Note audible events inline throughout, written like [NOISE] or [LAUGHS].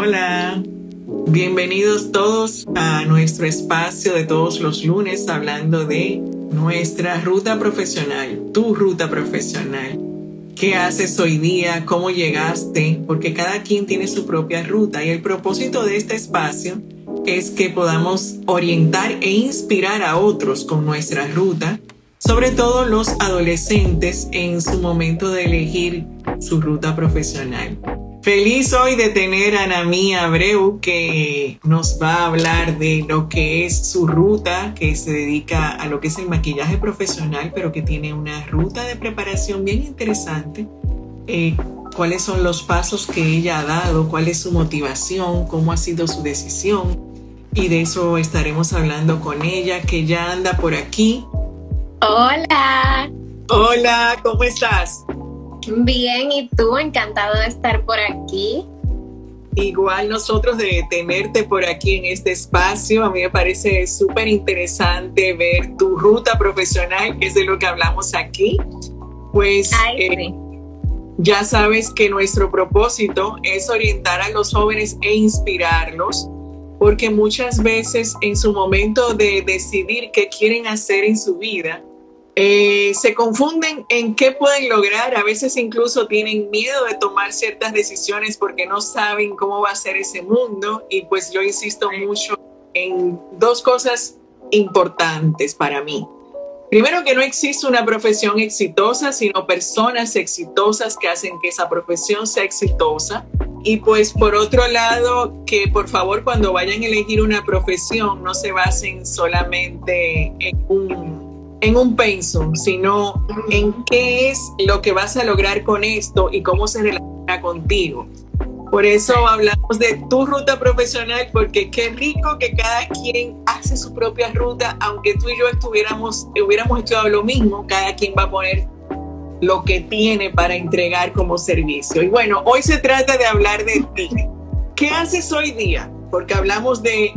Hola. Bienvenidos todos a nuestro espacio de todos los lunes hablando de nuestra ruta profesional, tu ruta profesional. ¿Qué haces hoy día? ¿Cómo llegaste? Porque cada quien tiene su propia ruta y el propósito de este espacio es que podamos orientar e inspirar a otros con nuestra ruta, sobre todo los adolescentes en su momento de elegir su ruta profesional. Feliz hoy de tener a Nami Abreu que nos va a hablar de lo que es su ruta, que se dedica a lo que es el maquillaje profesional, pero que tiene una ruta de preparación bien interesante. Eh, cuáles son los pasos que ella ha dado, cuál es su motivación, cómo ha sido su decisión y de eso estaremos hablando con ella, que ya anda por aquí. Hola. Hola, ¿cómo estás? Bien, ¿y tú? Encantado de estar por aquí. Igual nosotros de tenerte por aquí en este espacio, a mí me parece súper interesante ver tu ruta profesional, que es de lo que hablamos aquí. Pues eh, ya sabes que nuestro propósito es orientar a los jóvenes e inspirarlos porque muchas veces en su momento de decidir qué quieren hacer en su vida, eh, se confunden en qué pueden lograr, a veces incluso tienen miedo de tomar ciertas decisiones porque no saben cómo va a ser ese mundo y pues yo insisto mucho en dos cosas importantes para mí. Primero que no existe una profesión exitosa, sino personas exitosas que hacen que esa profesión sea exitosa. Y pues por otro lado, que por favor cuando vayan a elegir una profesión no se basen solamente en un, en un pensum, sino en qué es lo que vas a lograr con esto y cómo se relaciona contigo. Por eso hablamos de tu ruta profesional, porque qué rico que cada quien hace su propia ruta, aunque tú y yo estuviéramos, hubiéramos estudiado lo mismo, cada quien va a poner lo que tiene para entregar como servicio. Y bueno, hoy se trata de hablar de ti. ¿Qué haces hoy día? Porque hablamos de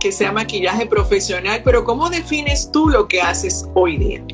que sea maquillaje profesional, pero ¿cómo defines tú lo que haces hoy día?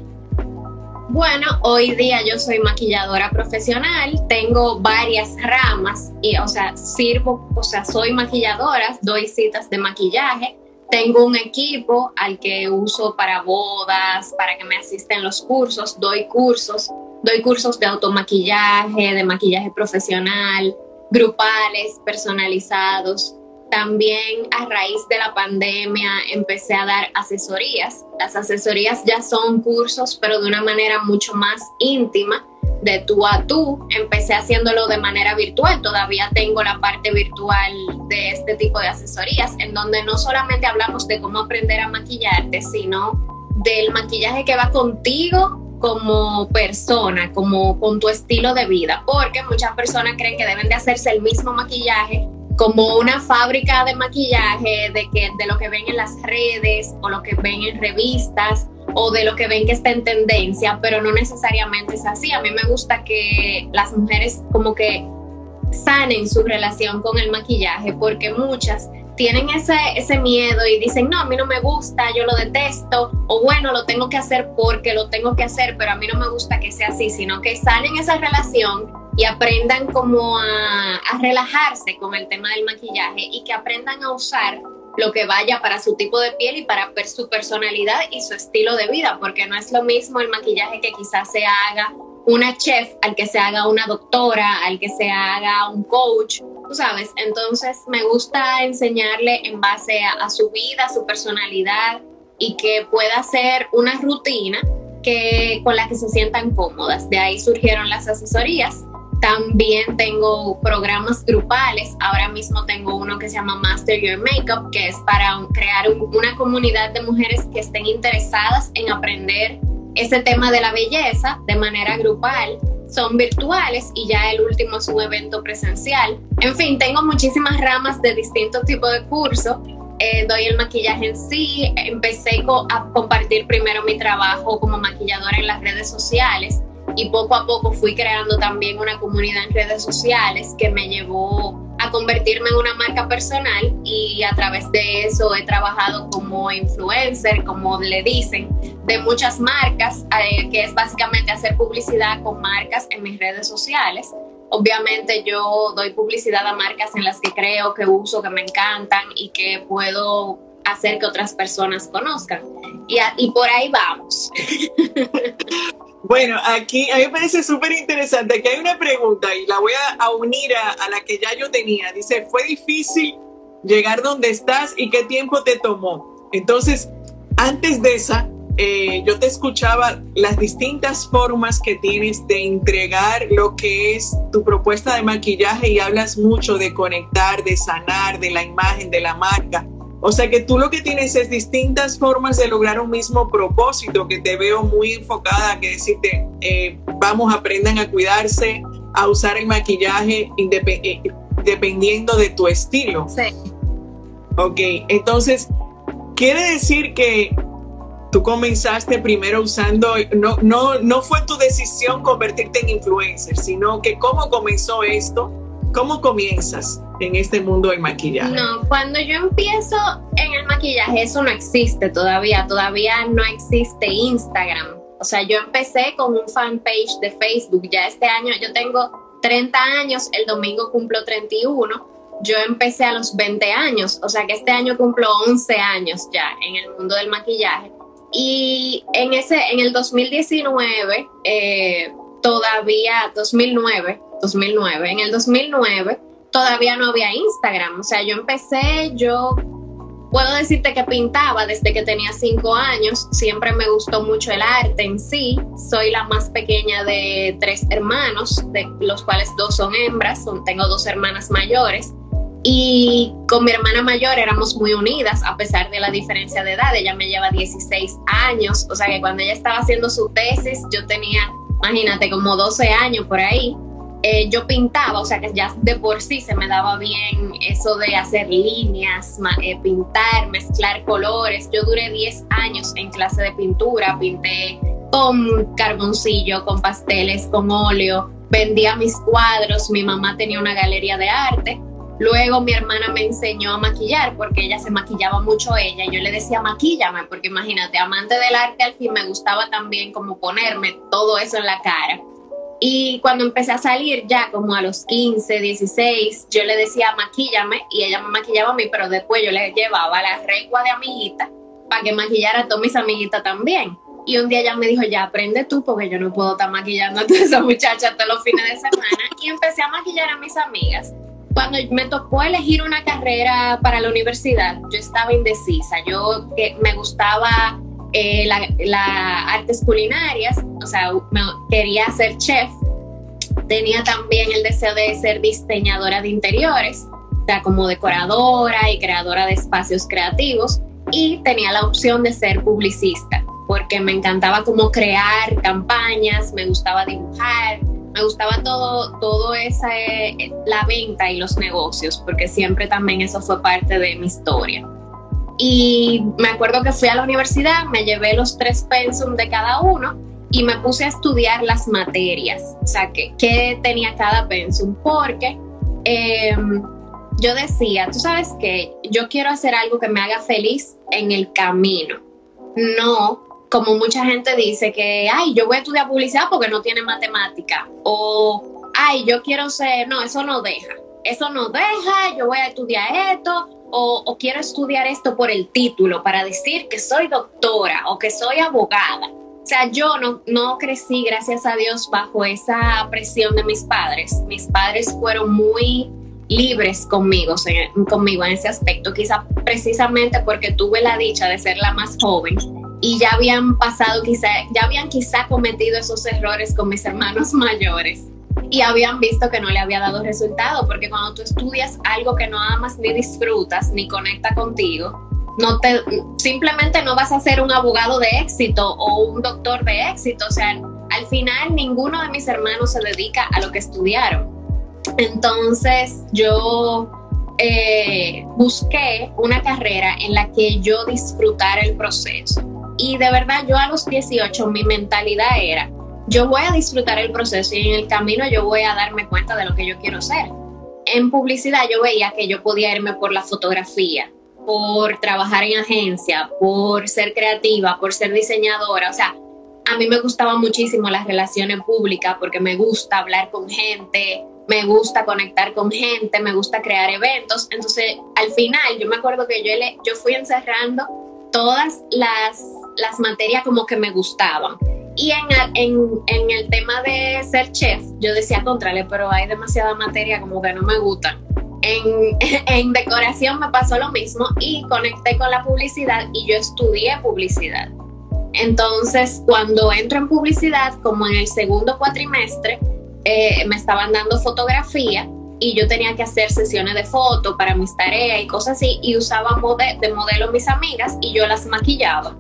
Bueno, hoy día yo soy maquilladora profesional, tengo varias ramas y, o sea, sirvo, o sea, soy maquilladora, doy citas de maquillaje, tengo un equipo al que uso para bodas, para que me asisten los cursos, doy cursos Doy cursos de automaquillaje, de maquillaje profesional, grupales, personalizados. También a raíz de la pandemia empecé a dar asesorías. Las asesorías ya son cursos, pero de una manera mucho más íntima, de tú a tú. Empecé haciéndolo de manera virtual. Todavía tengo la parte virtual de este tipo de asesorías, en donde no solamente hablamos de cómo aprender a maquillarte, sino del maquillaje que va contigo como persona, como con tu estilo de vida, porque muchas personas creen que deben de hacerse el mismo maquillaje como una fábrica de maquillaje, de, que, de lo que ven en las redes o lo que ven en revistas o de lo que ven que está en tendencia, pero no necesariamente es así. A mí me gusta que las mujeres como que sanen su relación con el maquillaje, porque muchas tienen ese, ese miedo y dicen, no, a mí no me gusta, yo lo detesto, o bueno, lo tengo que hacer porque lo tengo que hacer, pero a mí no me gusta que sea así, sino que salen esa relación y aprendan como a, relajarse con el tema del maquillaje y que aprendan a usar lo que vaya para su tipo de piel y para su personalidad y su estilo de vida, porque no es lo mismo el maquillaje que quizás se haga una chef, al que se haga una doctora, al que se haga un coach, tú sabes. Entonces me gusta enseñarle en base a, su vida, su personalidad y que pueda ser una rutina que, con la que se sientan cómodas. De ahí surgieron las asesorías. También tengo programas grupales. Ahora mismo tengo uno que se llama Master Your Makeup, que es para crear una comunidad de mujeres que estén interesadas en aprender ese tema de la belleza de manera grupal son virtuales y ya el último es un evento presencial. En fin, tengo muchísimas ramas de distintos tipos de cursos. Eh, doy el maquillaje en sí. Empecé a compartir primero mi trabajo como maquilladora en las redes sociales y poco a poco fui creando también una comunidad en redes sociales que me llevó a convertirme en una marca personal y a través de eso he trabajado como influencer, como le dicen, de muchas marcas, eh, que es básicamente hacer publicidad con marcas en mis redes sociales. Obviamente yo doy publicidad a marcas en las que creo, que uso, que me encantan y que puedo hacer que otras personas conozcan. Y, por ahí vamos. Bueno, aquí a mí me parece súper interesante que hay una pregunta y la voy a, unir a, la que ya yo tenía. Dice, ¿fue difícil llegar donde estás y qué tiempo te tomó? Entonces, antes de esa, eh, yo te escuchaba las distintas formas que tienes de entregar lo que es tu propuesta de maquillaje y hablas mucho de conectar, de sanar, de la imagen, de la marca. O sea que tú lo que tienes es distintas formas de lograr un mismo propósito, que te veo muy enfocada, que decirte, eh, vamos, aprendan a cuidarse, a usar el maquillaje eh, dependiendo de tu estilo. Sí. Ok, entonces, quiere decir que tú comenzaste primero usando, no, no, no fue tu decisión convertirte en influencer, sino que cómo comenzó esto, cómo comienzas en este mundo del maquillaje? No, cuando yo empiezo en el maquillaje, eso no existe todavía, todavía no existe Instagram. O sea, yo empecé con un fanpage de Facebook, ya este año yo tengo 30 años, el domingo cumplo 31, yo empecé a los 20 años, o sea que este año cumplo 11 años ya en el mundo del maquillaje. Y en, ese, en el 2019, eh, todavía, 2009, 2009, en el 2009 todavía no había Instagram. O sea, yo empecé, yo puedo decirte que pintaba desde que tenía cinco años. Siempre me gustó mucho el arte en sí. Soy la más pequeña de tres hermanos, de los cuales dos son hembras. tengo dos hermanas mayores. Y con mi hermana mayor éramos muy unidas, a pesar de la diferencia de edad. Ella me lleva 16 años. O sea que cuando ella estaba haciendo su tesis, yo tenía, imagínate, como 12 años por ahí. Eh, yo pintaba, o sea que ya de por sí se me daba bien eso de hacer líneas, eh, pintar, mezclar colores. Yo duré 10 años en clase de pintura, pinté con carboncillo, con pasteles, con óleo, vendía mis cuadros, mi mamá tenía una galería de arte. Luego mi hermana me enseñó a maquillar porque ella se maquillaba mucho ella. Yo le decía maquíllame porque imagínate, amante del arte al fin me gustaba también como ponerme todo eso en la cara. Y cuando empecé a salir ya como a los 15, 16, yo le decía maquíllame y ella me maquillaba a mí, pero después yo le llevaba la recua de amiguita para que maquillara a todas mis amiguitas también. Y un día ella me dijo, ya aprende tú porque yo no puedo estar maquillando a todas esas muchachas todos los fines de semana. Y empecé a maquillar a mis amigas. Cuando me tocó elegir una carrera para la universidad, yo estaba indecisa. Yo me gustaba eh, las artes culinarias, o sea, quería ser chef, tenía también el deseo de ser diseñadora de interiores, o sea, como decoradora y creadora de espacios creativos, y tenía la opción de ser publicista, porque me encantaba como crear campañas, me gustaba dibujar, me gustaba todo, todo esa, eh, la venta y los negocios, porque siempre también eso fue parte de mi historia. Y me acuerdo que fui a la universidad, me llevé los tres pensum de cada uno y me puse a estudiar las materias, o sea, qué, tenía cada pensum, porque em, yo decía, tú sabes que yo quiero hacer algo que me haga feliz en el camino, no como mucha gente dice que, ay, yo voy a estudiar publicidad porque no tiene matemática, o, ay, yo quiero ser, no, eso no deja, eso no deja, yo voy a estudiar esto, o, quiero estudiar esto por el título, para decir que soy doctora o que soy abogada. O sea, yo no, no crecí, gracias a Dios, bajo esa presión de mis padres. Mis padres fueron muy libres conmigo, conmigo en ese aspecto, quizá precisamente porque tuve la dicha de ser la más joven y ya habían pasado quizá, ya habían quizá cometido esos errores con mis hermanos [LAUGHS] mayores y habían visto que no le había dado resultado, porque cuando tú estudias algo que no amas ni disfrutas ni conecta contigo, no te simplemente no vas a ser un abogado de éxito o un doctor de éxito, o sea, al final ninguno de mis hermanos se dedica a lo que estudiaron. Entonces yo eh, busqué una carrera en la que yo disfrutara el proceso. Y de verdad yo a los 18 mi mentalidad era, yo voy a disfrutar el proceso y en el camino yo voy a darme cuenta de lo que yo quiero ser. En publicidad yo veía que yo podía irme por la fotografía, por trabajar en agencia, por ser creativa, por ser diseñadora. O sea, a mí me gustaba muchísimo las relaciones públicas porque me gusta hablar con gente, me gusta conectar con gente, me gusta crear eventos. Entonces, al final, yo me acuerdo que yo, le, yo fui encerrando todas las, las materias como que me gustaban. Y en, en, en, el tema de ser chef, yo decía, contrale, pero hay demasiada materia como que no me gusta. En, [LAUGHS] en, decoración me pasó lo mismo y conecté con la publicidad y yo estudié publicidad. Entonces, cuando entro en publicidad, como en el segundo cuatrimestre, eh, me estaban dando fotografía y yo tenía que hacer sesiones de fotos para mis tareas y cosas así y usaba de modelo mis amigas y yo las maquillaba.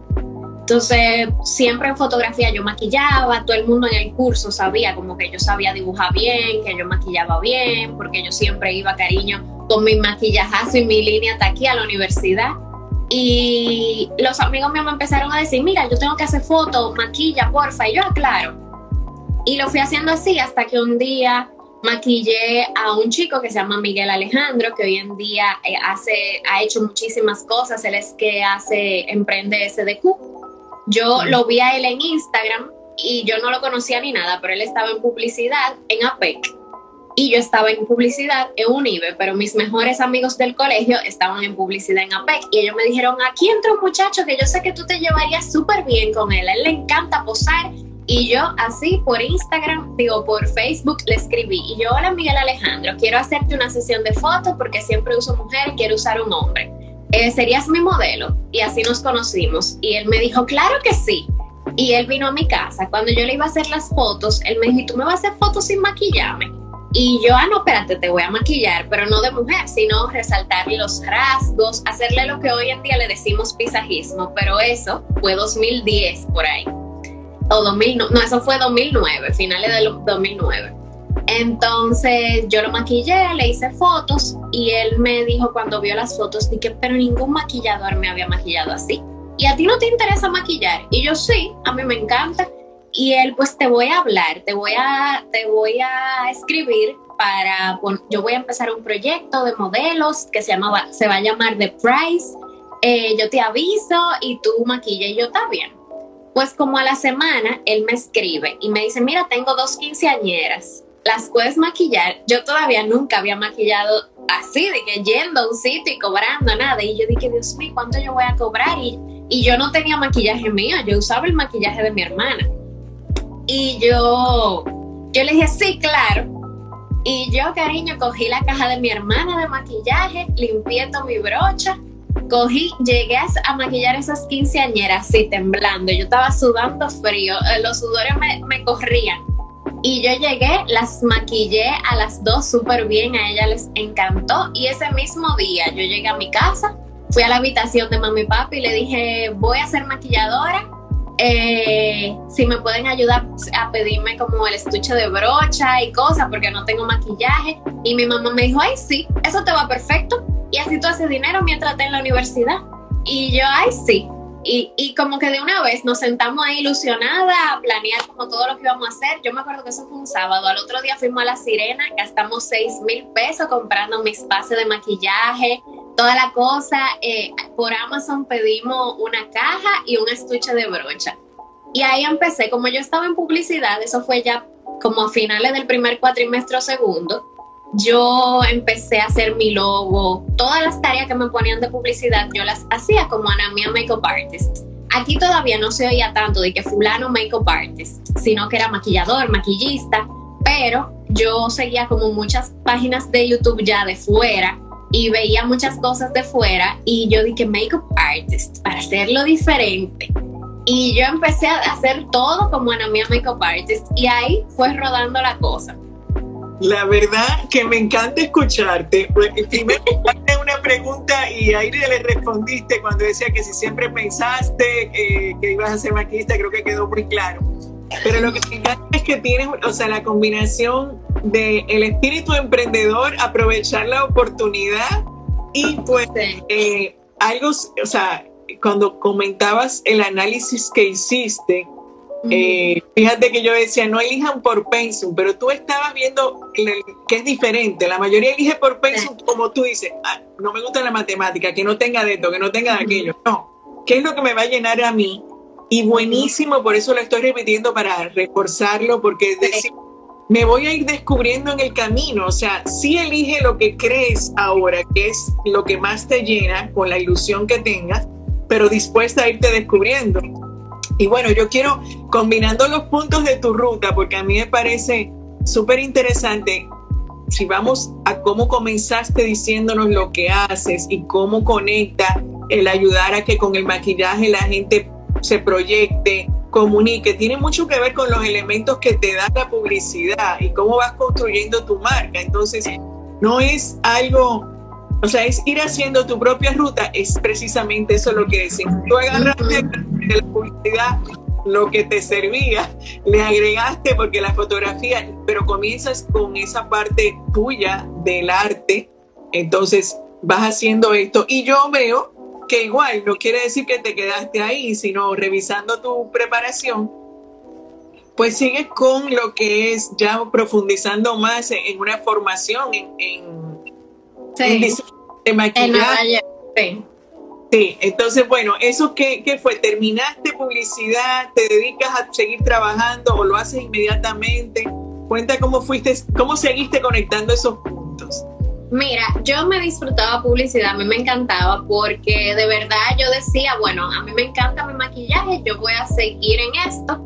Entonces, siempre en fotografía yo maquillaba, todo el mundo en el curso sabía como que yo sabía dibujar bien, que yo maquillaba bien, porque yo siempre iba cariño con mi maquillajazo y mi línea hasta aquí a la universidad. Y los amigos míos me empezaron a decir, mira, yo tengo que hacer fotos, maquilla, porfa. Y yo, aclaro. Ah, y lo fui haciendo así hasta que un día maquillé a un chico que se llama Miguel Alejandro, que hoy en día eh, hace, ha hecho muchísimas cosas. Él es que hace, emprende SDQ. Yo lo vi a él en Instagram y yo no lo conocía ni nada, pero él estaba en publicidad en APEC y yo estaba en publicidad en UNIBE, pero mis mejores amigos del colegio estaban en publicidad en APEC y ellos me dijeron, aquí entra un muchacho que yo sé que tú te llevarías súper bien con él, a él le encanta posar y yo así por Instagram, digo por Facebook, le escribí y yo, hola Miguel Alejandro, quiero hacerte una sesión de fotos porque siempre uso mujer, quiero usar un hombre. Eh, ¿Serías mi modelo? Y así nos conocimos. Y él me dijo, claro que sí. Y él vino a mi casa. Cuando yo le iba a hacer las fotos, él me dijo, ¿tú me vas a hacer fotos sin maquillarme? Y yo, ah, no, espérate, te voy a maquillar, pero no de mujer, sino resaltar los rasgos, hacerle lo que hoy en día le decimos pisajismo, pero eso fue 2010 por ahí. O 2000, no, eso fue 2009, finales del 2009. Entonces yo lo maquillé, le hice fotos y él me dijo cuando vio las fotos, dije, pero ningún maquillador me había maquillado así. ¿Y a ti no te interesa maquillar? Y yo sí, a mí me encanta y él pues te voy a hablar, te voy a, te voy a escribir para, yo voy a empezar un proyecto de modelos que se, llama, se va a llamar The Price, eh, yo te aviso y tú maquilla y yo también. Pues como a la semana él me escribe y me dice, mira, tengo dos quinceañeras, las puedes maquillar. Yo todavía nunca había maquillado así, de que yendo a un sitio y cobrando nada. Y yo dije, Dios mío, ¿cuánto yo voy a cobrar? Y, y yo no tenía maquillaje mío, yo usaba el maquillaje de mi hermana. Y yo, yo le dije, sí, claro. Y yo, cariño, cogí la caja de mi hermana de maquillaje, limpié todo mi brocha, cogí, llegué a, maquillar esas quinceañeras así temblando. Yo estaba sudando frío, eh, los sudores me, me corrían. Y yo llegué, las maquillé a las dos súper bien, a ella les encantó. Y ese mismo día yo llegué a mi casa, fui a la habitación de mami y papi y le dije, voy a ser maquilladora eh, si me pueden ayudar a pedirme como el estuche de brocha y cosas porque no tengo maquillaje. Y mi mamá me dijo, ay, sí, eso te va perfecto. Y así tú haces dinero mientras estás en la universidad. Y yo, ay, sí. Y, y, como que de una vez nos sentamos ahí ilusionada a planear como todo lo que íbamos a hacer. Yo me acuerdo que eso fue un sábado. Al otro día fuimos a La Sirena, gastamos 6 mil pesos comprando mis bases de maquillaje, toda la cosa. Eh, por Amazon pedimos una caja y un estuche de brocha. Y ahí empecé, como yo estaba en publicidad, eso fue ya como a finales del primer cuatrimestre segundo, yo empecé a hacer mi logo, todas las tareas que me ponían de publicidad, yo las hacía como Anamia Makeup Artist. Aquí todavía no se oía tanto de que fulano makeup artist, sino que era maquillador, maquillista, pero yo seguía como muchas páginas de YouTube ya de fuera y veía muchas cosas de fuera y yo dije makeup artist para hacerlo diferente. Y yo empecé a hacer todo como Ana Mía Makeup Artist y ahí fue rodando la cosa. La verdad que me encanta escucharte. Primero una pregunta y ahí le respondiste cuando decía que si siempre pensaste eh, que ibas a ser maquillista, creo que quedó muy claro. Pero lo que me encanta es que tienes, o sea, la combinación de el espíritu emprendedor, aprovechar la oportunidad y pues eh, algo, o sea, cuando comentabas el análisis que hiciste, eh, fíjate que yo decía, no elijan por pensum, pero tú estabas viendo que es diferente. La mayoría elige por pensum, como tú dices, ah, no me gusta la matemática, que no tenga de esto, que no tenga de aquello. No, ¿qué es lo que me va a llenar a mí? Y buenísimo, por eso lo estoy repitiendo para reforzarlo, porque decir me voy a ir descubriendo en el camino. O sea, sí elige lo que crees ahora, que es lo que más te llena con la ilusión que tengas, pero dispuesta a irte descubriendo. Y bueno, yo quiero, combinando los puntos de tu ruta, porque a mí me parece súper interesante, si vamos a cómo comenzaste diciéndonos lo que haces y cómo conecta el ayudar a que con el maquillaje la gente se proyecte, comunique, tiene mucho que ver con los elementos que te da la publicidad y cómo vas construyendo tu marca. Entonces, no es algo, o sea, es ir haciendo tu propia ruta, es precisamente eso lo que decimos. Tú agarraste de la publicidad lo que te servía, le agregaste porque la fotografía, pero comienzas con esa parte tuya del arte, entonces vas haciendo esto y yo veo que igual no quiere decir que te quedaste ahí, sino revisando tu preparación, pues sigues con lo que es ya profundizando más en, una formación en, en, de maquillaje. sí. sí. entonces bueno, ¿eso qué, qué fue? ¿Terminaste publicidad? ¿Te dedicas a seguir trabajando o lo haces inmediatamente? Cuenta cómo fuiste, cómo seguiste conectando esos puntos. Mira, yo me disfrutaba publicidad, a mí me encantaba porque de verdad yo decía, bueno, a mí me encanta mi maquillaje, yo voy a seguir en esto,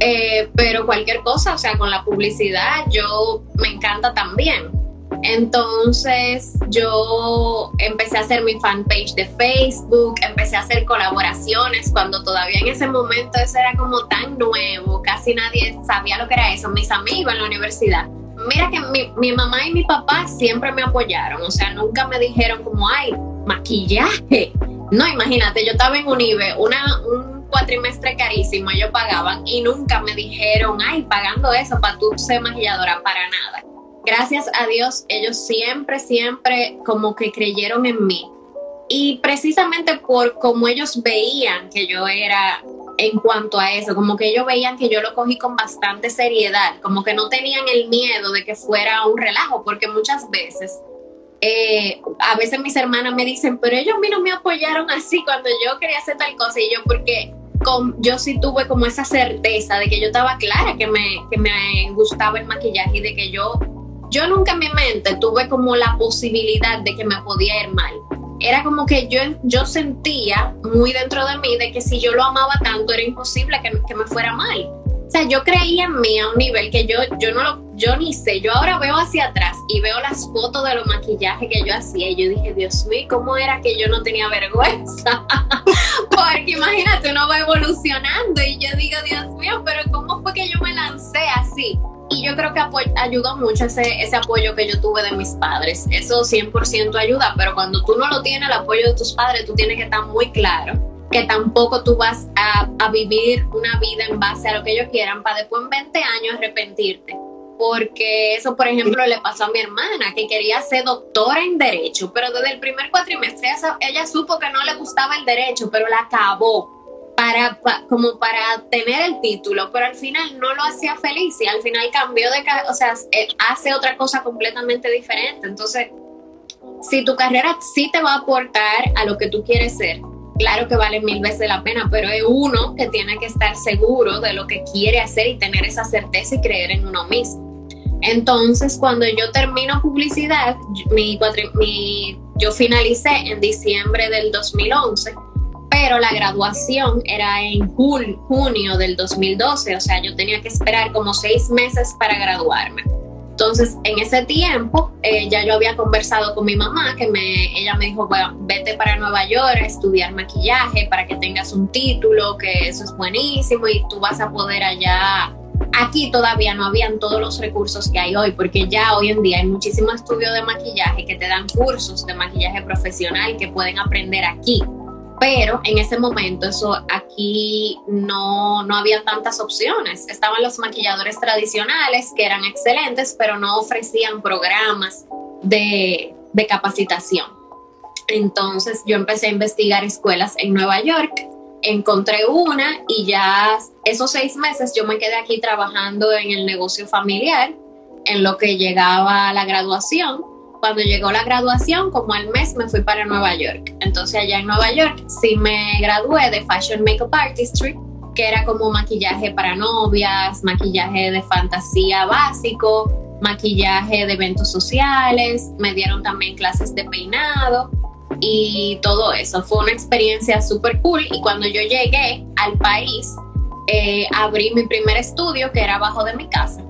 eh, pero cualquier cosa, o sea, con la publicidad yo me encanta también. Entonces yo empecé a hacer mi fanpage de Facebook, empecé a hacer colaboraciones cuando todavía en ese momento eso era como tan nuevo, casi nadie sabía lo que era eso, mis amigos en la universidad mira que mi, mamá y mi papá siempre me apoyaron, o sea, nunca me dijeron como, ay, maquillaje. No, imagínate, yo estaba en Unive, una, un cuatrimestre carísimo, ellos pagaban y nunca me dijeron, ay, pagando eso para tú ser maquilladora, para nada. Gracias a Dios, ellos siempre, siempre como que creyeron en mí. Y precisamente por como ellos veían que yo era en cuanto a eso, como que ellos veían que yo lo cogí con bastante seriedad, como que no tenían el miedo de que fuera un relajo, porque muchas veces, eh, a veces mis hermanas me dicen, pero ellos a mí no me apoyaron así cuando yo quería hacer tal cosa, y yo porque con, yo sí tuve como esa certeza de que yo estaba clara que me, que me gustaba el maquillaje y de que yo, yo nunca en mi mente tuve como la posibilidad de que me podía ir mal era como que yo, yo sentía muy dentro de mí de que si yo lo amaba tanto era imposible que, que me fuera mal. O sea, yo creía en mí a un nivel que yo, yo no lo, yo ni sé. Yo ahora veo hacia atrás y veo las fotos de los maquillajes que yo hacía y yo dije, Dios mío, ¿cómo era que yo no tenía vergüenza? [LAUGHS] Porque imagínate, uno va evolucionando y yo digo, Dios mío, pero ¿cómo fue que yo me lancé así? Y yo creo que ayudó mucho ese, ese apoyo que yo tuve de mis padres. Eso 100% ayuda, pero cuando tú no lo tienes, el apoyo de tus padres, tú tienes que estar muy claro que tampoco tú vas a, a vivir una vida en base a lo que ellos quieran para después en 20 años arrepentirte. Porque eso, por ejemplo, le pasó a mi hermana, que quería ser doctora en Derecho, pero desde el primer cuatrimestre ella, ella supo que no le gustaba el Derecho, pero la acabó para, como para tener el título, pero al final no lo hacía feliz y al final cambió de, o sea, eh, hace otra cosa completamente diferente. Entonces, si tu carrera sí te va a aportar a lo que tú quieres ser, claro que vale mil veces la pena, pero es uno que tiene que estar seguro de lo que quiere hacer y tener esa certeza y creer en uno mismo. Entonces, cuando yo termino publicidad, mi, mi, yo finalicé en diciembre del 2011 pero la graduación era en junio del 2012, o sea, yo tenía que esperar como seis meses para graduarme. Entonces, en ese tiempo, eh, ya yo había conversado con mi mamá, que me, ella me dijo, bueno, vete para Nueva York a estudiar maquillaje para que tengas un título, que eso es buenísimo y tú vas a poder allá. Aquí todavía no habían todos los recursos que hay hoy, porque ya hoy en día hay muchísimos estudios de maquillaje que te dan cursos de maquillaje profesional que pueden aprender aquí pero en ese momento eso aquí no, no había tantas opciones. Estaban los maquilladores tradicionales que eran excelentes, pero no ofrecían programas de, de capacitación. Entonces yo empecé a investigar escuelas en Nueva York, encontré una y ya esos seis meses yo me quedé aquí trabajando en el negocio familiar, en lo que llegaba a la graduación cuando llegó la graduación, como al mes me fui para Nueva York. Entonces allá en Nueva York sí me gradué de Fashion Makeup Artistry que era como maquillaje para novias, maquillaje de fantasía básico, maquillaje de eventos sociales, me dieron también clases de peinado y todo eso. Fue una experiencia súper cool y cuando yo llegué al país, eh, abrí mi primer estudio que era abajo de mi casa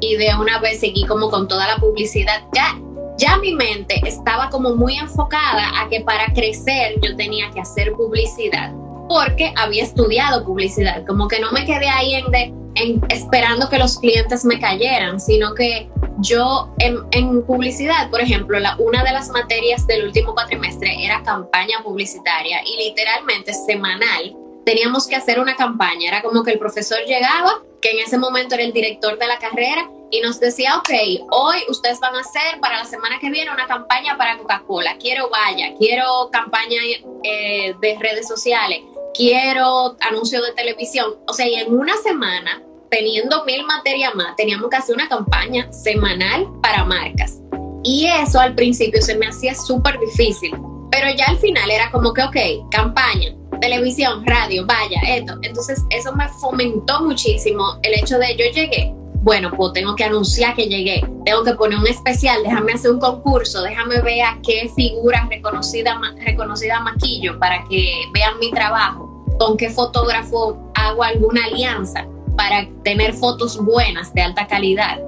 y de una vez seguí como con toda la publicidad. Ya, ya mi mente estaba como muy enfocada a que para crecer yo tenía que hacer publicidad porque había estudiado publicidad, como que no me quedé ahí en, esperando que los clientes me cayeran, sino que yo en, publicidad, por ejemplo, la, una de las materias del último cuatrimestre era campaña publicitaria y literalmente semanal teníamos que hacer una campaña. Era como que el profesor llegaba, que en ese momento era el director de la carrera, y nos decía, ok, hoy ustedes van a hacer para la semana que viene una campaña para Coca-Cola. Quiero vaya, quiero campaña eh, de redes sociales, quiero anuncio de televisión. O sea, y en una semana, teniendo mil materias más, teníamos que hacer una campaña semanal para marcas. Y eso al principio se me hacía súper difícil, pero ya al final era como que, ok, campaña, televisión, radio, vaya, esto. Entonces eso me fomentó muchísimo el hecho de yo llegué, bueno, pues tengo que anunciar que llegué, tengo que poner un especial, déjame hacer un concurso, déjame ver a qué figuras reconocidas reconocida maquillo para que vean mi trabajo, con qué fotógrafo hago alguna alianza para tener fotos buenas de alta calidad.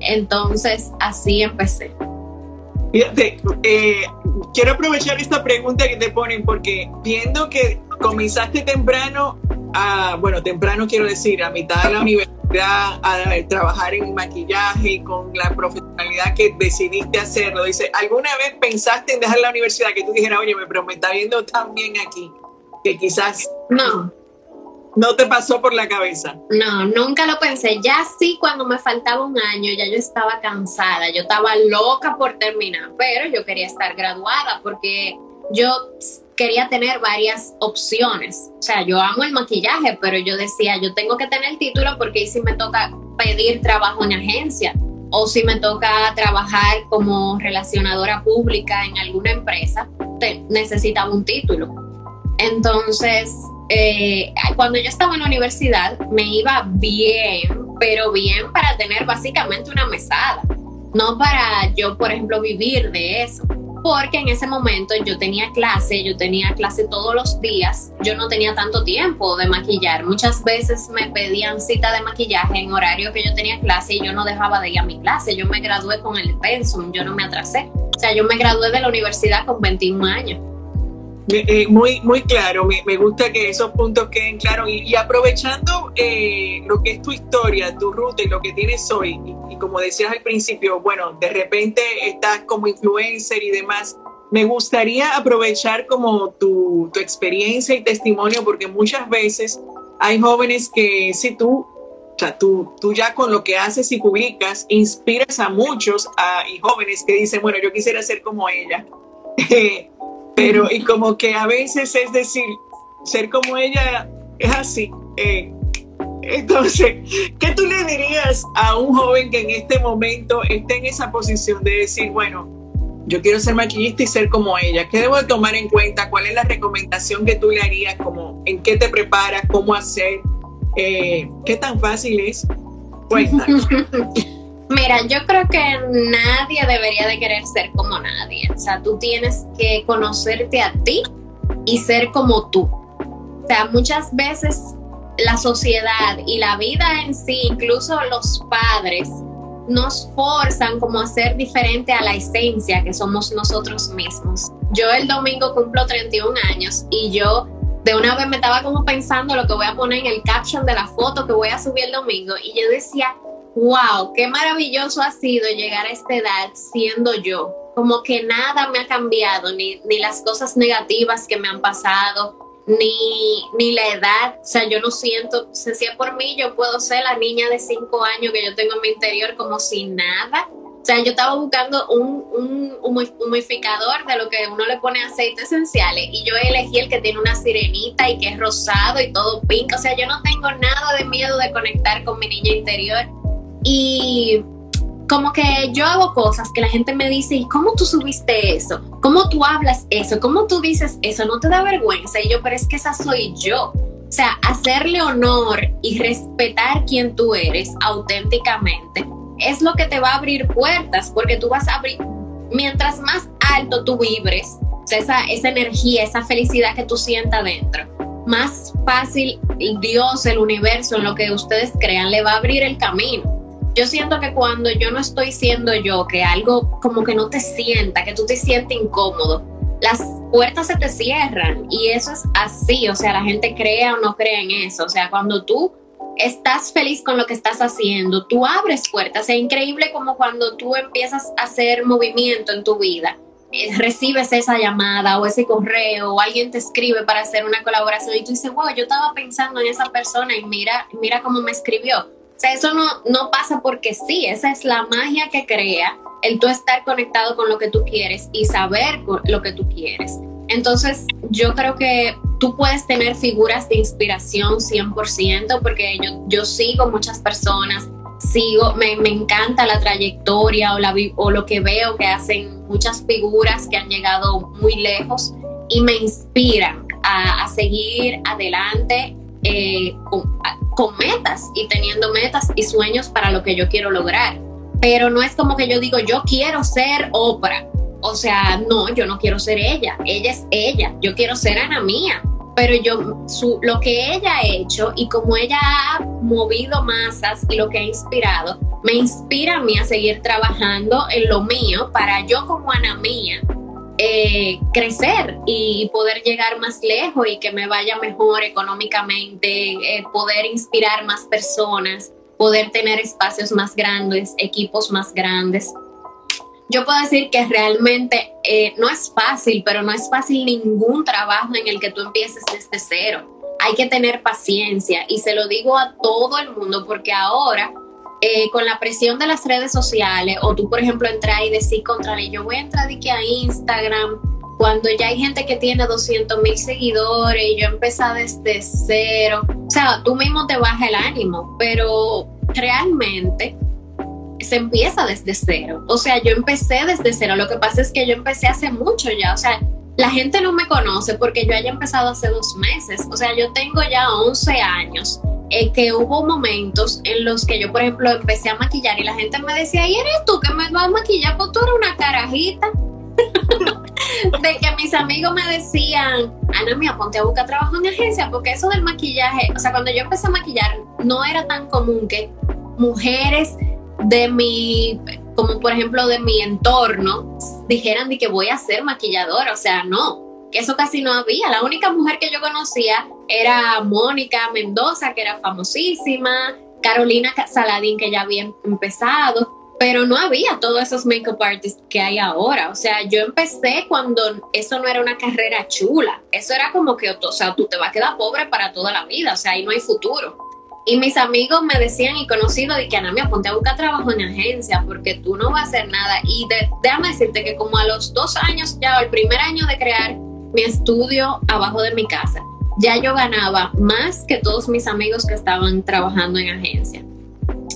Entonces así empecé. Fíjate, eh, quiero aprovechar esta pregunta que te ponen porque viendo que comenzaste temprano, a, bueno, temprano quiero decir, a mitad de la universidad, a, trabajar en maquillaje y con la profesionalidad que decidiste hacerlo. Dice, ¿alguna vez pensaste en dejar la universidad que tú dijeras, oye, pero me está viendo tan bien aquí que quizás... No. ¿No te pasó por la cabeza? No, nunca lo pensé. Ya sí, cuando me faltaba un año, ya yo estaba cansada, yo estaba loca por terminar, pero yo quería estar graduada porque yo quería tener varias opciones. O sea, yo amo el maquillaje, pero yo decía, yo tengo que tener título porque si me toca pedir trabajo en agencia o si me toca trabajar como relacionadora pública en alguna empresa, necesitaba un título. Entonces, eh, cuando yo estaba en la universidad, me iba bien, pero bien para tener básicamente una mesada, no para yo, por ejemplo, vivir de eso porque en ese momento yo tenía clase, yo tenía clase todos los días, yo no tenía tanto tiempo de maquillar. Muchas veces me pedían cita de maquillaje en horario que yo tenía clase y yo no dejaba de ir a mi clase. Yo me gradué con el pensum, yo no me atrasé. O sea, yo me gradué de la universidad con 21 años. Eh, muy, muy claro, me, gusta que esos puntos queden claros y, aprovechando eh, lo que es tu historia, tu ruta y lo que tienes hoy, y, como decías al principio, bueno, de repente estás como influencer y demás, me gustaría aprovechar como tu, tu experiencia y testimonio porque muchas veces hay jóvenes que si tú o sea, tú, tú ya con lo que haces y publicas inspiras a muchos a, y jóvenes que dicen, bueno, yo quisiera ser como ella. [LAUGHS] Pero, y como que a veces es decir, ser como ella es así. Eh, entonces, ¿qué tú le dirías a un joven que en este momento esté en esa posición de decir, bueno, yo quiero ser maquillista y ser como ella? ¿Qué debo tomar en cuenta? ¿Cuál es la recomendación que tú le harías? Como, ¿En qué te preparas? ¿Cómo hacer? Eh, ¿Qué tan fácil es? Cuéntanos. [LAUGHS] Mira, yo creo que nadie debería de querer ser como nadie. O sea, tú tienes que conocerte a ti y ser como tú. O sea, muchas veces la sociedad y la vida en sí, incluso los padres, nos forzan como a ser diferente a la esencia que somos nosotros mismos. Yo el domingo cumplo 31 años y yo de una vez me estaba como pensando lo que voy a poner en el caption de la foto que voy a subir el domingo y yo decía, wow, qué maravilloso ha sido llegar a esta edad siendo yo. Como que nada me ha cambiado, ni, ni las cosas negativas que me han pasado, ni, ni la edad. O sea, yo no siento, se sea por mí, yo puedo ser la niña de cinco años que yo tengo en mi interior como sin nada. O sea, yo estaba buscando un, un, humificador de lo que uno le pone aceites esenciales y yo elegí el que tiene una sirenita y que es rosado y todo pink. O sea, yo no tengo nada de miedo de conectar con mi niña interior y como que yo hago cosas que la gente me dice, ¿y cómo tú subiste eso? ¿Cómo tú hablas eso? ¿Cómo tú dices eso? ¿No te da vergüenza? Y yo, pero es que esa soy yo. O O sea, hacerle honor y respetar quien tú eres auténticamente es lo que te va a abrir puertas, porque tú vas a abrir, mientras más alto tú vibres, esa, esa energía, esa felicidad que tú sientas dentro, más fácil Dios, el universo, en lo que ustedes crean, le va a abrir el camino. Yo siento que cuando yo no estoy siendo yo, que algo como que no te sienta, que tú te sientes incómodo, las puertas se te cierran y eso es así, o sea, la gente crea o no cree en eso, o sea, cuando tú estás feliz con lo que estás haciendo, tú abres puertas, es increíble como cuando tú empiezas a hacer movimiento en tu vida, eh, recibes esa llamada o ese correo o alguien te escribe para hacer una colaboración y tú dices, wow, yo estaba pensando en esa persona y mira, mira cómo me escribió. Eso no, no pasa porque sí, esa es la magia que crea el tú estar conectado con lo que tú quieres y saber lo que tú quieres. Entonces, yo creo que tú puedes tener figuras de inspiración 100%, porque yo, yo sigo muchas personas, sigo, me, me encanta la trayectoria o, la, o lo que veo que hacen muchas figuras que han llegado muy lejos y me inspiran a, a seguir adelante eh, con, con metas y teniendo metas y sueños para lo que yo quiero lograr pero no es como que yo digo, yo quiero ser Oprah. O sea, no, yo no quiero ser ella, ella es ella, yo quiero ser Ana Mía. Pero yo, su, lo que ella ha hecho y como ella ha movido masas y lo que ha inspirado, me inspira a mí a seguir trabajando en lo mío para yo como Ana Mía eh, crecer y poder llegar más lejos y que me vaya mejor económicamente, eh, poder inspirar más personas poder tener espacios más grandes, equipos más grandes. Yo puedo decir que realmente eh, no es fácil, pero no es fácil ningún trabajo en el que tú empieces desde cero. Hay que tener paciencia y se lo digo a todo el mundo porque ahora eh, con la presión de las redes sociales o tú por ejemplo entras y decís contra yo voy a entrar de que a Instagram cuando ya hay gente que tiene 200 mil seguidores y yo empecé desde cero. O sea, tú mismo te baja el ánimo, pero realmente se empieza desde cero. O sea, yo empecé desde cero. Lo que pasa es que yo empecé hace mucho ya. O sea, la gente no me conoce porque yo haya empezado hace dos meses. O sea, yo tengo ya 11 años. Eh, que hubo momentos en los que yo, por ejemplo, empecé a maquillar y la gente me decía, ¿y eres tú que me vas a maquillar? Pues tú eres una carajita. [LAUGHS] de que mis amigos me decían, Ana mía, ponte a buscar trabajo en agencia, porque eso del maquillaje, o sea, cuando yo empecé a maquillar, no era tan común que mujeres de mi, como por ejemplo de mi entorno, dijeran de que voy a ser maquilladora, o sea, no, que eso casi no había. La única mujer que yo conocía era Mónica Mendoza, que era famosísima, Carolina Saladín, que ya había empezado, pero no había todos esos makeup artists que hay ahora. O sea, yo empecé cuando eso no era una carrera chula. Eso era como que, o sea, tú te vas a quedar pobre para toda la vida. O sea, ahí no hay futuro. Y mis amigos me decían y conocidos de que Ana mía, ponte a buscar trabajo en agencia porque tú no vas a hacer nada. Y déjame decirte que como a los dos años, ya el primer año de crear mi estudio abajo de mi casa, ya yo ganaba más que todos mis amigos que estaban trabajando en agencia.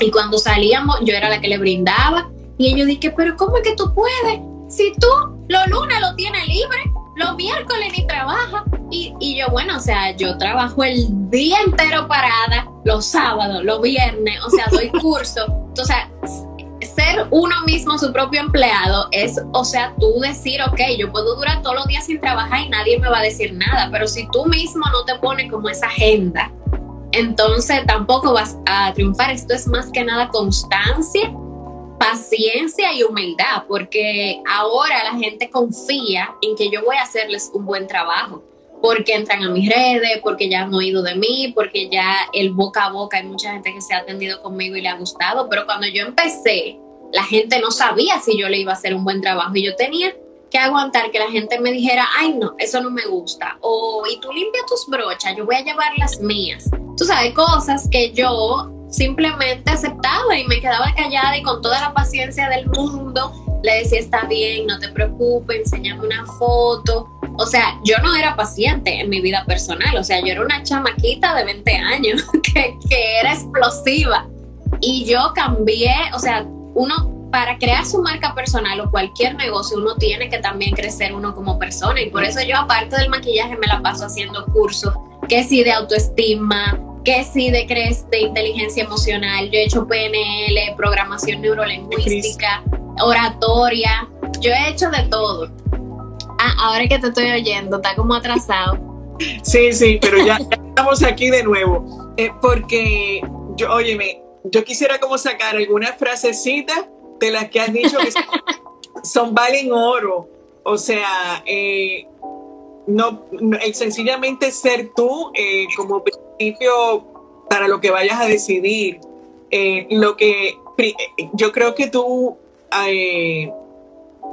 Y cuando salíamos, yo era la que le brindaba. Y ellos dije, pero ¿cómo es que tú puedes? Si tú los lunes lo tienes libre, los miércoles ni trabajas. Y, y, yo, bueno, o sea, yo trabajo el día entero parada, los sábados, los viernes, o sea, doy [LAUGHS] curso. Entonces, ser uno mismo su propio empleado es, o sea, tú decir, ok, yo puedo durar todos los días sin trabajar y nadie me va a decir nada, pero si tú mismo no te pones como esa agenda, entonces tampoco vas a triunfar. Esto es más que nada constancia, paciencia y humildad, porque ahora la gente confía en que yo voy a hacerles un buen trabajo, porque entran a mis redes, porque ya han oído de mí, porque ya el boca a boca hay mucha gente que se ha atendido conmigo y le ha gustado, pero cuando yo empecé, la gente no sabía si yo le iba a hacer un buen trabajo y yo tenía que aguantar que la gente me dijera, ay no, eso no me gusta, o y tú limpia tus brochas, yo voy a llevar las mías. Tú sabes, cosas que yo simplemente aceptaba y me quedaba callada y con toda la paciencia del mundo le decía, está bien, no te preocupes, enséñame una foto. O sea, yo no era paciente en mi vida personal, o sea, yo era una chamaquita de 20 años [LAUGHS] que, que era explosiva. Y yo cambié, o sea, uno para crear su marca personal o cualquier negocio, uno tiene que también crecer uno como persona. Y por eso yo, aparte del maquillaje, me la paso haciendo cursos que si de autoestima, que si de CRES de inteligencia emocional, yo he hecho PNL, programación neurolingüística, oratoria, yo he hecho de todo. Ah, ahora que te estoy oyendo, está como atrasado. Sí, sí, pero ya, estamos aquí de nuevo. Eh, porque yo, óyeme, yo quisiera como sacar algunas frasecitas de las que has dicho que son, [LAUGHS] valen oro. O sea, eh, no, sencillamente ser tú eh, como principio para lo que vayas a decidir. lo que yo creo que tú,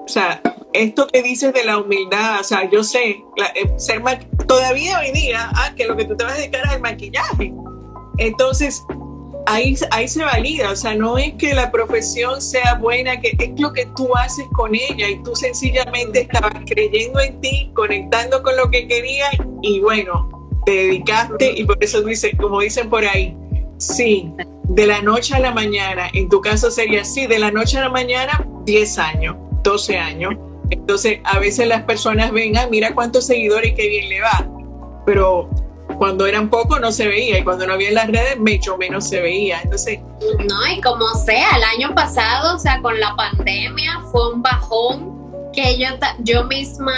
o sea, esto que dices de la humildad, o sea, yo sé, ser todavía hoy día, ah, que lo que tú te vas a dedicar es el maquillaje. Entonces, ahí, ahí se valida, o sea, no es que la profesión sea buena, que es lo que tú haces con ella y tú sencillamente estabas creyendo en ti, conectando con lo que querías y bueno, te dedicaste y por eso dice, como dicen por ahí, sí, de la noche a la mañana, en tu caso sería así, de la noche a la mañana, 10 años, 12 años. Entonces, a veces las personas ven, ah, mira cuántos seguidores, qué bien le va. Pero cuando eran pocos no se veía y cuando no había en las redes mucho menos se veía. Entonces, no, y como sea, el año pasado, o sea, con la pandemia fue un bajón que yo, yo misma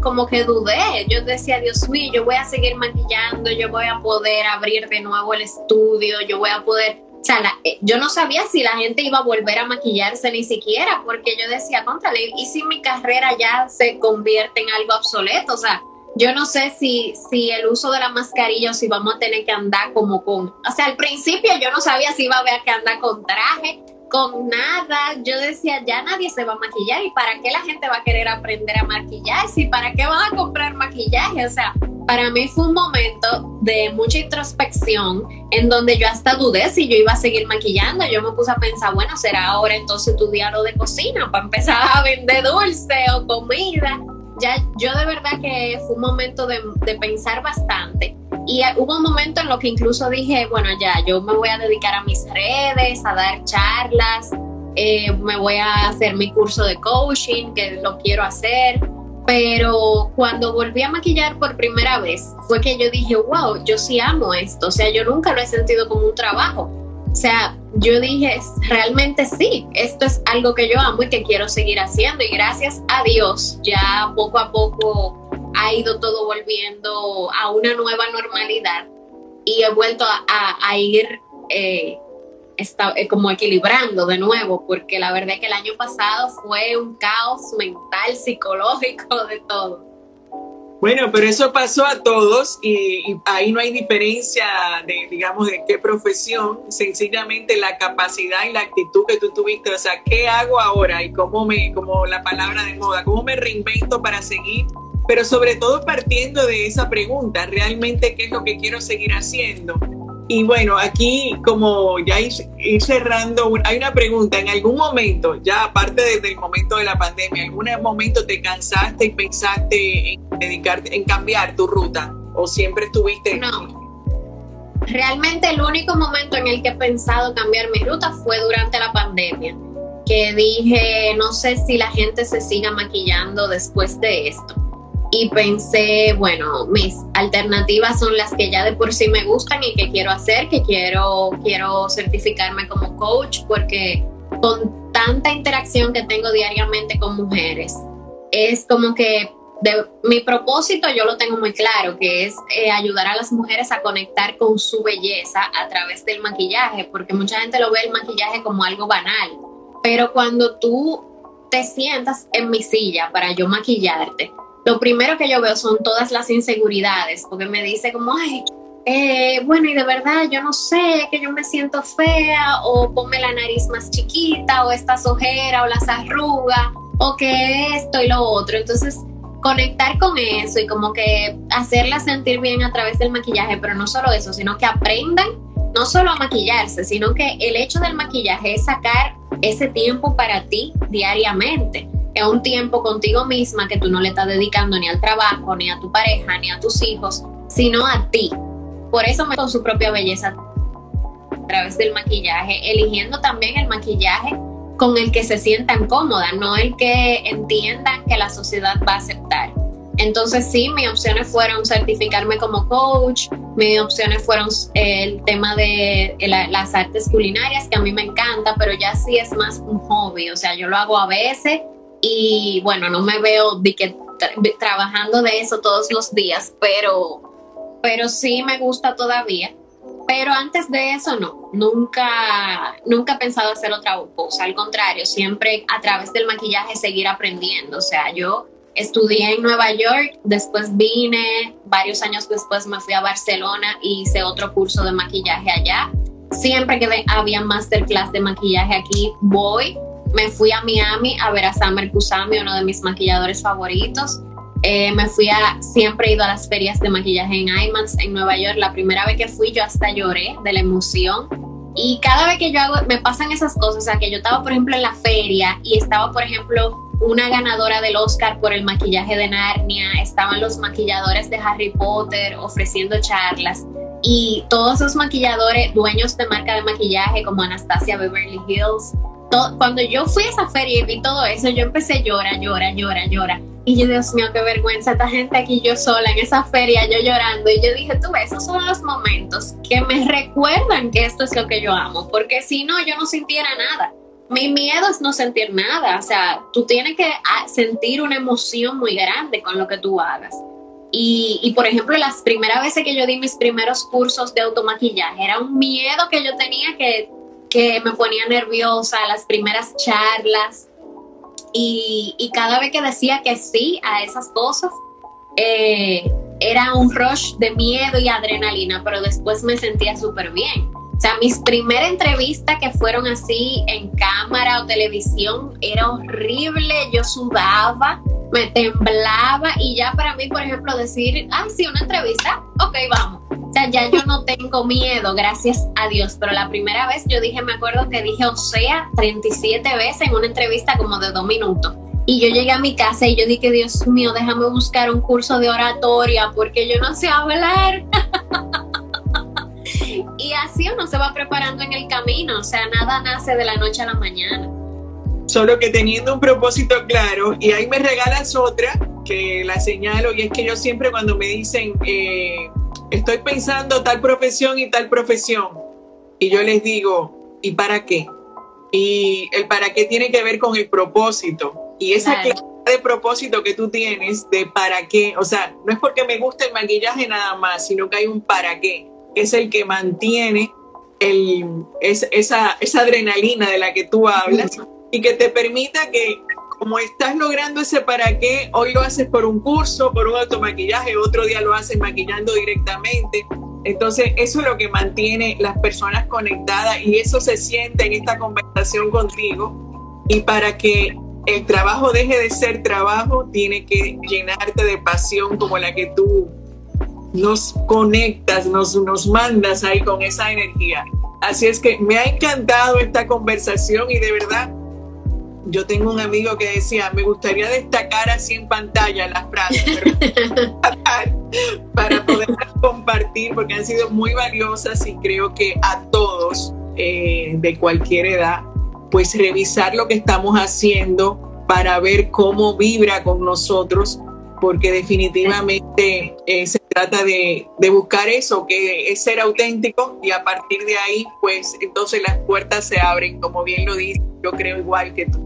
como que dudé. Yo decía, Dios mío, yo voy a seguir maquillando, yo voy a poder abrir de nuevo el estudio, yo voy a poder o sea, eh, yo no sabía si la gente iba a volver a maquillarse ni siquiera, porque yo decía, contrale, ¿y si mi carrera ya se convierte en algo obsoleto? O sea, yo no sé si, si el uso de la mascarilla o si vamos a tener que andar como con, o sea, al principio yo no sabía si iba a haber que andar con traje, con nada. Yo decía, ya nadie se va a maquillar y para qué la gente va a querer aprender a maquillarse y para qué van a comprar maquillaje. O sea, para mí fue un momento de mucha introspección en donde yo hasta dudé si yo iba a seguir maquillando. Yo me puse a pensar, bueno, será ahora entonces tu diario de cocina para empezar a vender dulce o comida ya yo de verdad que fue un momento de, pensar bastante. Y hubo un momento en lo que incluso dije, bueno, ya, yo me voy a dedicar a mis redes, a dar charlas, eh, me voy a hacer mi curso de coaching, que lo quiero hacer. Pero cuando volví a maquillar por primera vez, fue que yo dije, wow, yo sí amo esto. O sea, yo nunca lo he sentido como un trabajo. O sea, yo dije, realmente sí, esto es algo que yo amo y que quiero seguir haciendo. Y gracias a Dios, ya poco a poco ha ido todo volviendo a una nueva normalidad y he vuelto a, ir eh, eh, como equilibrando de nuevo, porque la verdad es que el año pasado fue un caos mental, psicológico, de todo. Bueno, pero eso pasó a todos y, ahí no hay diferencia de, digamos, de qué profesión, sencillamente la capacidad y la actitud que tú tuviste, o sea, ¿qué hago ahora? Y cómo me, como la palabra de moda, cómo me reinvento para seguir, pero sobre todo partiendo de esa pregunta, realmente qué es lo que quiero seguir haciendo. Y bueno, aquí como ya ir, cerrando, hay una pregunta, en algún momento, ya aparte desde el momento de la pandemia, ¿en algún momento te cansaste y pensaste en dedicarte, en cambiar tu ruta? ¿O siempre estuviste? No. Realmente el único momento en el que he pensado cambiar mi ruta fue durante la pandemia, que dije, no sé si la gente se siga maquillando después de esto y pensé, bueno, mis alternativas son las que ya de por sí me gustan y que quiero hacer, que quiero, quiero certificarme como coach porque con tanta interacción que tengo diariamente con mujeres, es como que de, mi propósito yo lo tengo muy claro, que es eh, ayudar a las mujeres a conectar con su belleza a través del maquillaje, porque mucha gente lo ve el maquillaje como algo banal, pero cuando tú te sientas en mi silla para yo maquillarte, lo primero que yo veo son todas las inseguridades, porque me dice como, ay, eh, bueno, y de verdad yo no sé, que yo me siento fea, o ponme la nariz más chiquita, o estas ojeras, o las arrugas, o que esto y lo otro. Entonces, conectar con eso y como que hacerla sentir bien a través del maquillaje, pero no solo eso, sino que aprendan no solo a maquillarse, sino que el hecho del maquillaje es sacar ese tiempo para ti diariamente es un tiempo contigo misma que tú no le estás dedicando ni al trabajo, ni a tu pareja, ni a tus hijos, sino a ti. Por eso me con su propia belleza a través del maquillaje, eligiendo también el maquillaje con el que se sientan cómodas, no el que entiendan que la sociedad va a aceptar. Entonces sí, mis opciones fueron certificarme como coach, mis opciones fueron eh, el tema de las artes culinarias, que a mí me encanta, pero ya sí es más un hobby, o sea, yo lo hago a veces y bueno, no me veo de que trabajando de eso todos los días, pero, pero sí me gusta todavía. Pero antes de eso no, nunca, nunca he pensado hacer otra cosa, al contrario, siempre a través del maquillaje seguir aprendiendo, o sea, yo estudié en Nueva York, después vine, varios años después me fui a Barcelona y hice otro curso de maquillaje allá. Siempre que había masterclass de maquillaje aquí, voy. Me fui a Miami a ver a Summer Kusami, uno de mis maquilladores favoritos. Eh, me fui a, siempre he ido a las ferias de maquillaje en IMAX en Nueva York. La primera vez que fui yo hasta lloré de la emoción. Y cada vez que yo hago, me pasan esas cosas, o sea, que yo estaba, por ejemplo, en la feria y estaba, por ejemplo, una ganadora del Oscar por el maquillaje de Narnia, estaban los maquilladores de Harry Potter ofreciendo charlas y todos esos maquilladores, dueños de marca de maquillaje como Anastasia Beverly Hills, cuando yo fui a esa feria y vi todo eso, yo empecé a llorar, llorar, llorar, llorar. Y yo, Dios mío, qué vergüenza, esta gente aquí yo sola en esa feria, yo llorando. Y yo dije, tú ves, esos son los momentos que me recuerdan que esto es lo que yo amo, porque si no, yo no sintiera nada. Mi miedo es no sentir nada, o sea, tú tienes que ah, sentir una emoción muy grande con lo que tú hagas. Y, y, por ejemplo, las primeras veces que yo di mis primeros cursos de automaquillaje, era un miedo que yo tenía que, que me ponía nerviosa, las primeras charlas. Y, cada vez que decía que sí a esas cosas, eh, era un rush de miedo y adrenalina, pero después me sentía súper bien. O sea, mis primeras entrevistas que fueron así en cámara o televisión era horrible, yo sudaba, me temblaba y ya para mí, por ejemplo, decir, ah, sí, una entrevista, ok, vamos. O sea, ya yo no tengo miedo, gracias a Dios, pero la primera vez yo dije, me acuerdo que dije, o sea, 37 veces en una entrevista como de dos minutos. Y yo llegué a mi casa y yo dije, Dios mío, déjame buscar un curso de oratoria porque yo no sé hablar. [LAUGHS] y así uno se va preparando en el camino, o sea, nada nace de la noche a la mañana. Solo que teniendo un propósito claro, y ahí me regalas otra que la señalo, y es que yo siempre cuando me dicen, eh, estoy pensando tal profesión y tal profesión, y yo les digo, ¿y para qué? Y el para qué tiene que ver con el propósito. Y esa clase de propósito que tú tienes de para qué, o sea, no es porque me gusta el maquillaje nada más, sino que hay un para qué es el que mantiene el, esa, esa adrenalina de la que tú hablas y que te permita que como estás logrando ese para qué, hoy lo haces por un curso, por un automaquillaje, otro día lo haces maquillando directamente. Entonces, eso es lo que mantiene las personas conectadas y eso se siente en esta conversación contigo. Y para que el trabajo deje de ser trabajo, tiene que llenarte de pasión como la que tú nos conectas, nos, nos mandas ahí con esa energía. Así es que me ha encantado esta conversación y de verdad yo tengo un amigo que decía, me gustaría destacar así en pantalla las frases para poder compartir porque han sido muy valiosas y creo que a todos eh, de cualquier edad, pues revisar lo que estamos haciendo para ver cómo vibra con nosotros, porque definitivamente eh, trata de, buscar eso, que es ser auténtico y a partir de ahí, pues entonces las puertas se abren, como bien lo dice, yo creo igual que tú.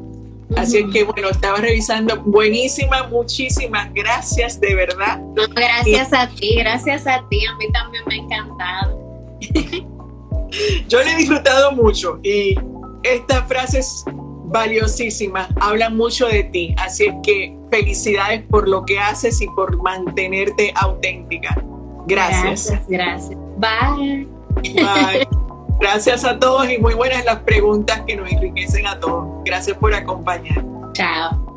Así es que bueno, estaba revisando, buenísima, muchísimas gracias, de verdad. gracias a ti, gracias a ti, a mí también me ha encantado. [LAUGHS] yo le he disfrutado mucho y estas frases valiosísimas hablan mucho de ti, así es que felicidades por lo que haces y por mantenerte auténtica. Gracias. Gracias, gracias. Bye. Bye. [LAUGHS] Gracias a todos y muy buenas las preguntas que nos enriquecen a todos. Gracias por acompañar. Chao.